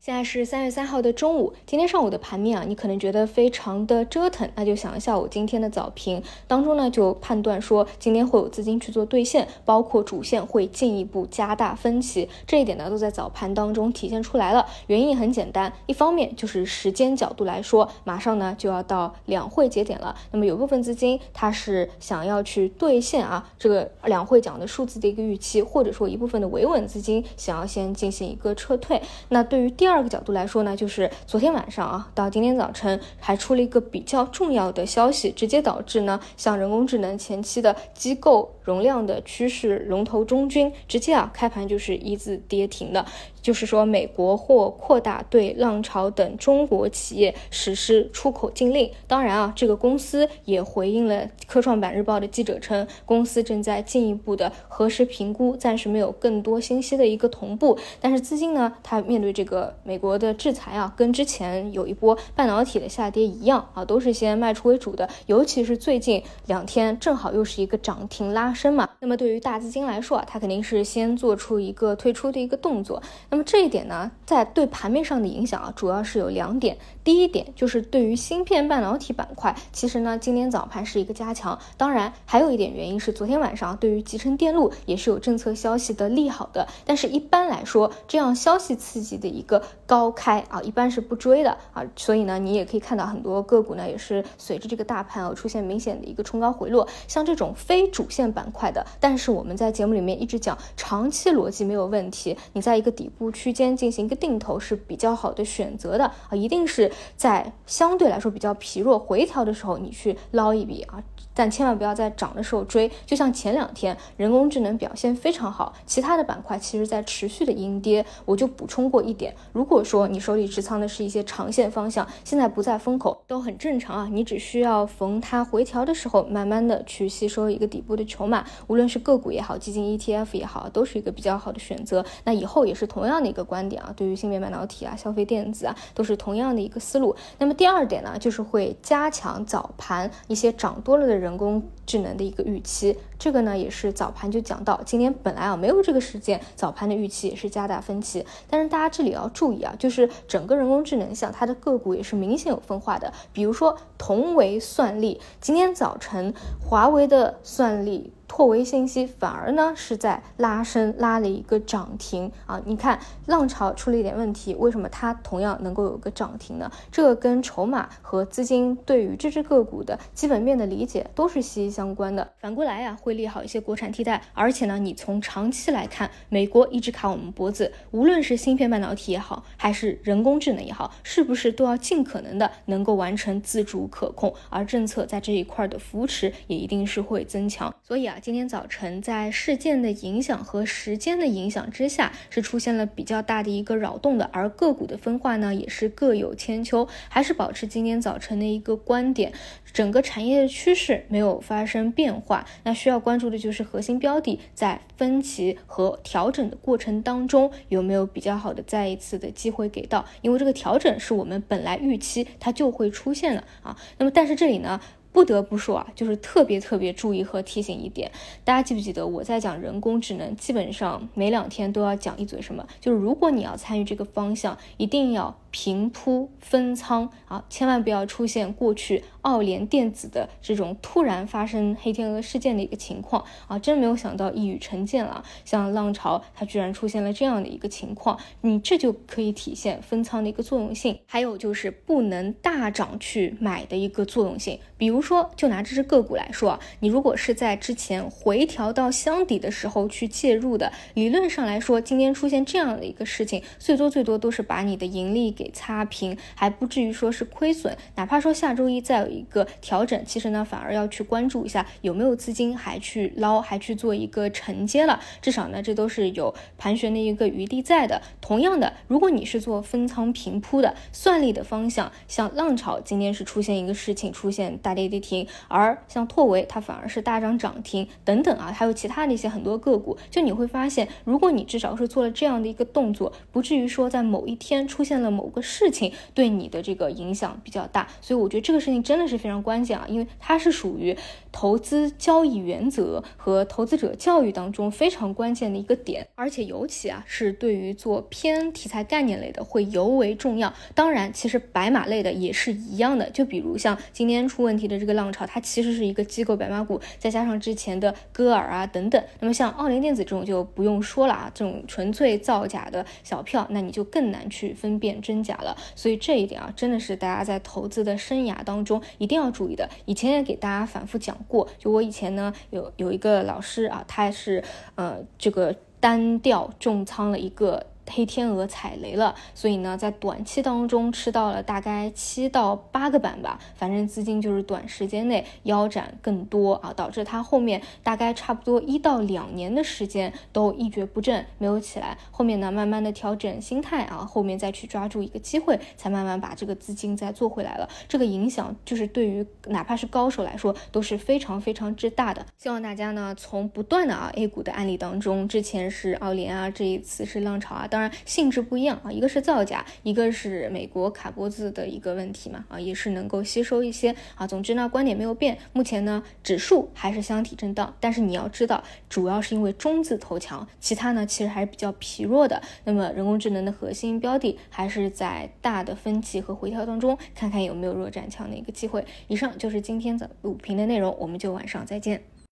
现在是三月三号的中午，今天上午的盘面啊，你可能觉得非常的折腾，那就想一下我今天的早评当中呢，就判断说今天会有资金去做兑现，包括主线会进一步加大分歧，这一点呢都在早盘当中体现出来了。原因很简单，一方面就是时间角度来说，马上呢就要到两会节点了，那么有部分资金它是想要去兑现啊这个两会讲的数字的一个预期，或者说一部分的维稳资金想要先进行一个撤退。那对于第二第二个角度来说呢，就是昨天晚上啊，到今天早晨还出了一个比较重要的消息，直接导致呢，像人工智能前期的机构容量的趋势龙头中军，直接啊开盘就是一字跌停的。就是说，美国或扩大对浪潮等中国企业实施出口禁令。当然啊，这个公司也回应了科创板日报的记者称，公司正在进一步的核实评估，暂时没有更多信息的一个同步。但是资金呢，它面对这个美国的制裁啊，跟之前有一波半导体的下跌一样啊，都是先卖出为主的。尤其是最近两天，正好又是一个涨停拉升嘛。那么对于大资金来说啊，它肯定是先做出一个退出的一个动作。那么这一点呢，在对盘面上的影响啊，主要是有两点。第一点就是对于芯片半导体板块，其实呢，今天早盘是一个加强。当然，还有一点原因是昨天晚上对于集成电路也是有政策消息的利好的。但是一般来说，这样消息刺激的一个高开啊，一般是不追的啊。所以呢，你也可以看到很多个股呢，也是随着这个大盘啊出现明显的一个冲高回落。像这种非主线板块的，但是我们在节目里面一直讲长期逻辑没有问题，你在一个底部。区间进行一个定投是比较好的选择的啊，一定是在相对来说比较疲弱回调的时候，你去捞一笔啊。但千万不要在涨的时候追，就像前两天人工智能表现非常好，其他的板块其实在持续的阴跌。我就补充过一点，如果说你手里持仓的是一些长线方向，现在不在风口都很正常啊。你只需要逢它回调的时候，慢慢的去吸收一个底部的筹码，无论是个股也好，基金 ETF 也好，都是一个比较好的选择。那以后也是同样的一个观点啊，对于芯片半导体啊、消费电子啊，都是同样的一个思路。那么第二点呢，就是会加强早盘一些涨多了的。人工智能的一个预期，这个呢也是早盘就讲到，今天本来啊没有这个事件，早盘的预期也是加大分歧。但是大家这里要注意啊，就是整个人工智能项它的个股也是明显有分化的，比如说同为算力，今天早晨华为的算力。拓维信息反而呢是在拉升，拉了一个涨停啊！你看浪潮出了一点问题，为什么它同样能够有个涨停呢？这个跟筹码和资金对于这只个股的基本面的理解都是息息相关的。反过来呀，会利好一些国产替代。而且呢，你从长期来看，美国一直卡我们脖子，无论是芯片半导体也好，还是人工智能也好，是不是都要尽可能的能够完成自主可控？而政策在这一块的扶持也一定是会增强。所以啊。今天早晨在事件的影响和时间的影响之下，是出现了比较大的一个扰动的，而个股的分化呢，也是各有千秋，还是保持今天早晨的一个观点，整个产业的趋势没有发生变化，那需要关注的就是核心标的在分歧和调整的过程当中有没有比较好的再一次的机会给到，因为这个调整是我们本来预期它就会出现的啊，那么但是这里呢？不得不说啊，就是特别特别注意和提醒一点，大家记不记得我在讲人工智能，基本上每两天都要讲一嘴什么？就是如果你要参与这个方向，一定要。平铺分仓啊，千万不要出现过去奥联电子的这种突然发生黑天鹅事件的一个情况啊！真没有想到一语成谶了，像浪潮它居然出现了这样的一个情况，你这就可以体现分仓的一个作用性，还有就是不能大涨去买的一个作用性。比如说，就拿这只个股来说啊，你如果是在之前回调到箱底的时候去介入的，理论上来说，今天出现这样的一个事情，最多最多都是把你的盈利。给擦平还不至于说是亏损，哪怕说下周一再有一个调整，其实呢反而要去关注一下有没有资金还去捞，还去做一个承接了，至少呢这都是有盘旋的一个余地在的。同样的，如果你是做分仓平铺的，算力的方向，像浪潮今天是出现一个事情，出现大跌跌停，而像拓维它反而是大涨涨停等等啊，还有其他的一些很多个股，就你会发现，如果你至少是做了这样的一个动作，不至于说在某一天出现了某个事情对你的这个影响比较大，所以我觉得这个事情真的是非常关键啊，因为它是属于投资交易原则和投资者教育当中非常关键的一个点，而且尤其啊是对于做偏题材概念类的会尤为重要。当然，其实白马类的也是一样的，就比如像今天出问题的这个浪潮，它其实是一个机构白马股，再加上之前的歌尔啊等等。那么像奥联电子这种就不用说了啊，这种纯粹造假的小票，那你就更难去分辨真假了。所以这一点啊，真的是大家在投资的生涯当中一定要注意的。以前也给大家反复讲过，就我以前呢有有一个老师啊，他是呃这个单调重仓了一个。黑天鹅踩雷了，所以呢，在短期当中吃到了大概七到八个板吧，反正资金就是短时间内腰斩更多啊，导致它后面大概差不多一到两年的时间都一蹶不振，没有起来。后面呢，慢慢的调整心态啊，后面再去抓住一个机会，才慢慢把这个资金再做回来了。这个影响就是对于哪怕是高手来说都是非常非常之大的。希望大家呢，从不断的啊 A 股的案例当中，之前是奥联啊，这一次是浪潮啊，当当然性质不一样啊，一个是造假，一个是美国卡脖子的一个问题嘛，啊，也是能够吸收一些啊。总之呢，观点没有变，目前呢，指数还是箱体震荡，但是你要知道，主要是因为中字头强，其他呢其实还是比较疲弱的。那么人工智能的核心标的还是在大的分歧和回调当中，看看有没有弱转强的一个机会。以上就是今天的午评的内容，我们就晚上再见。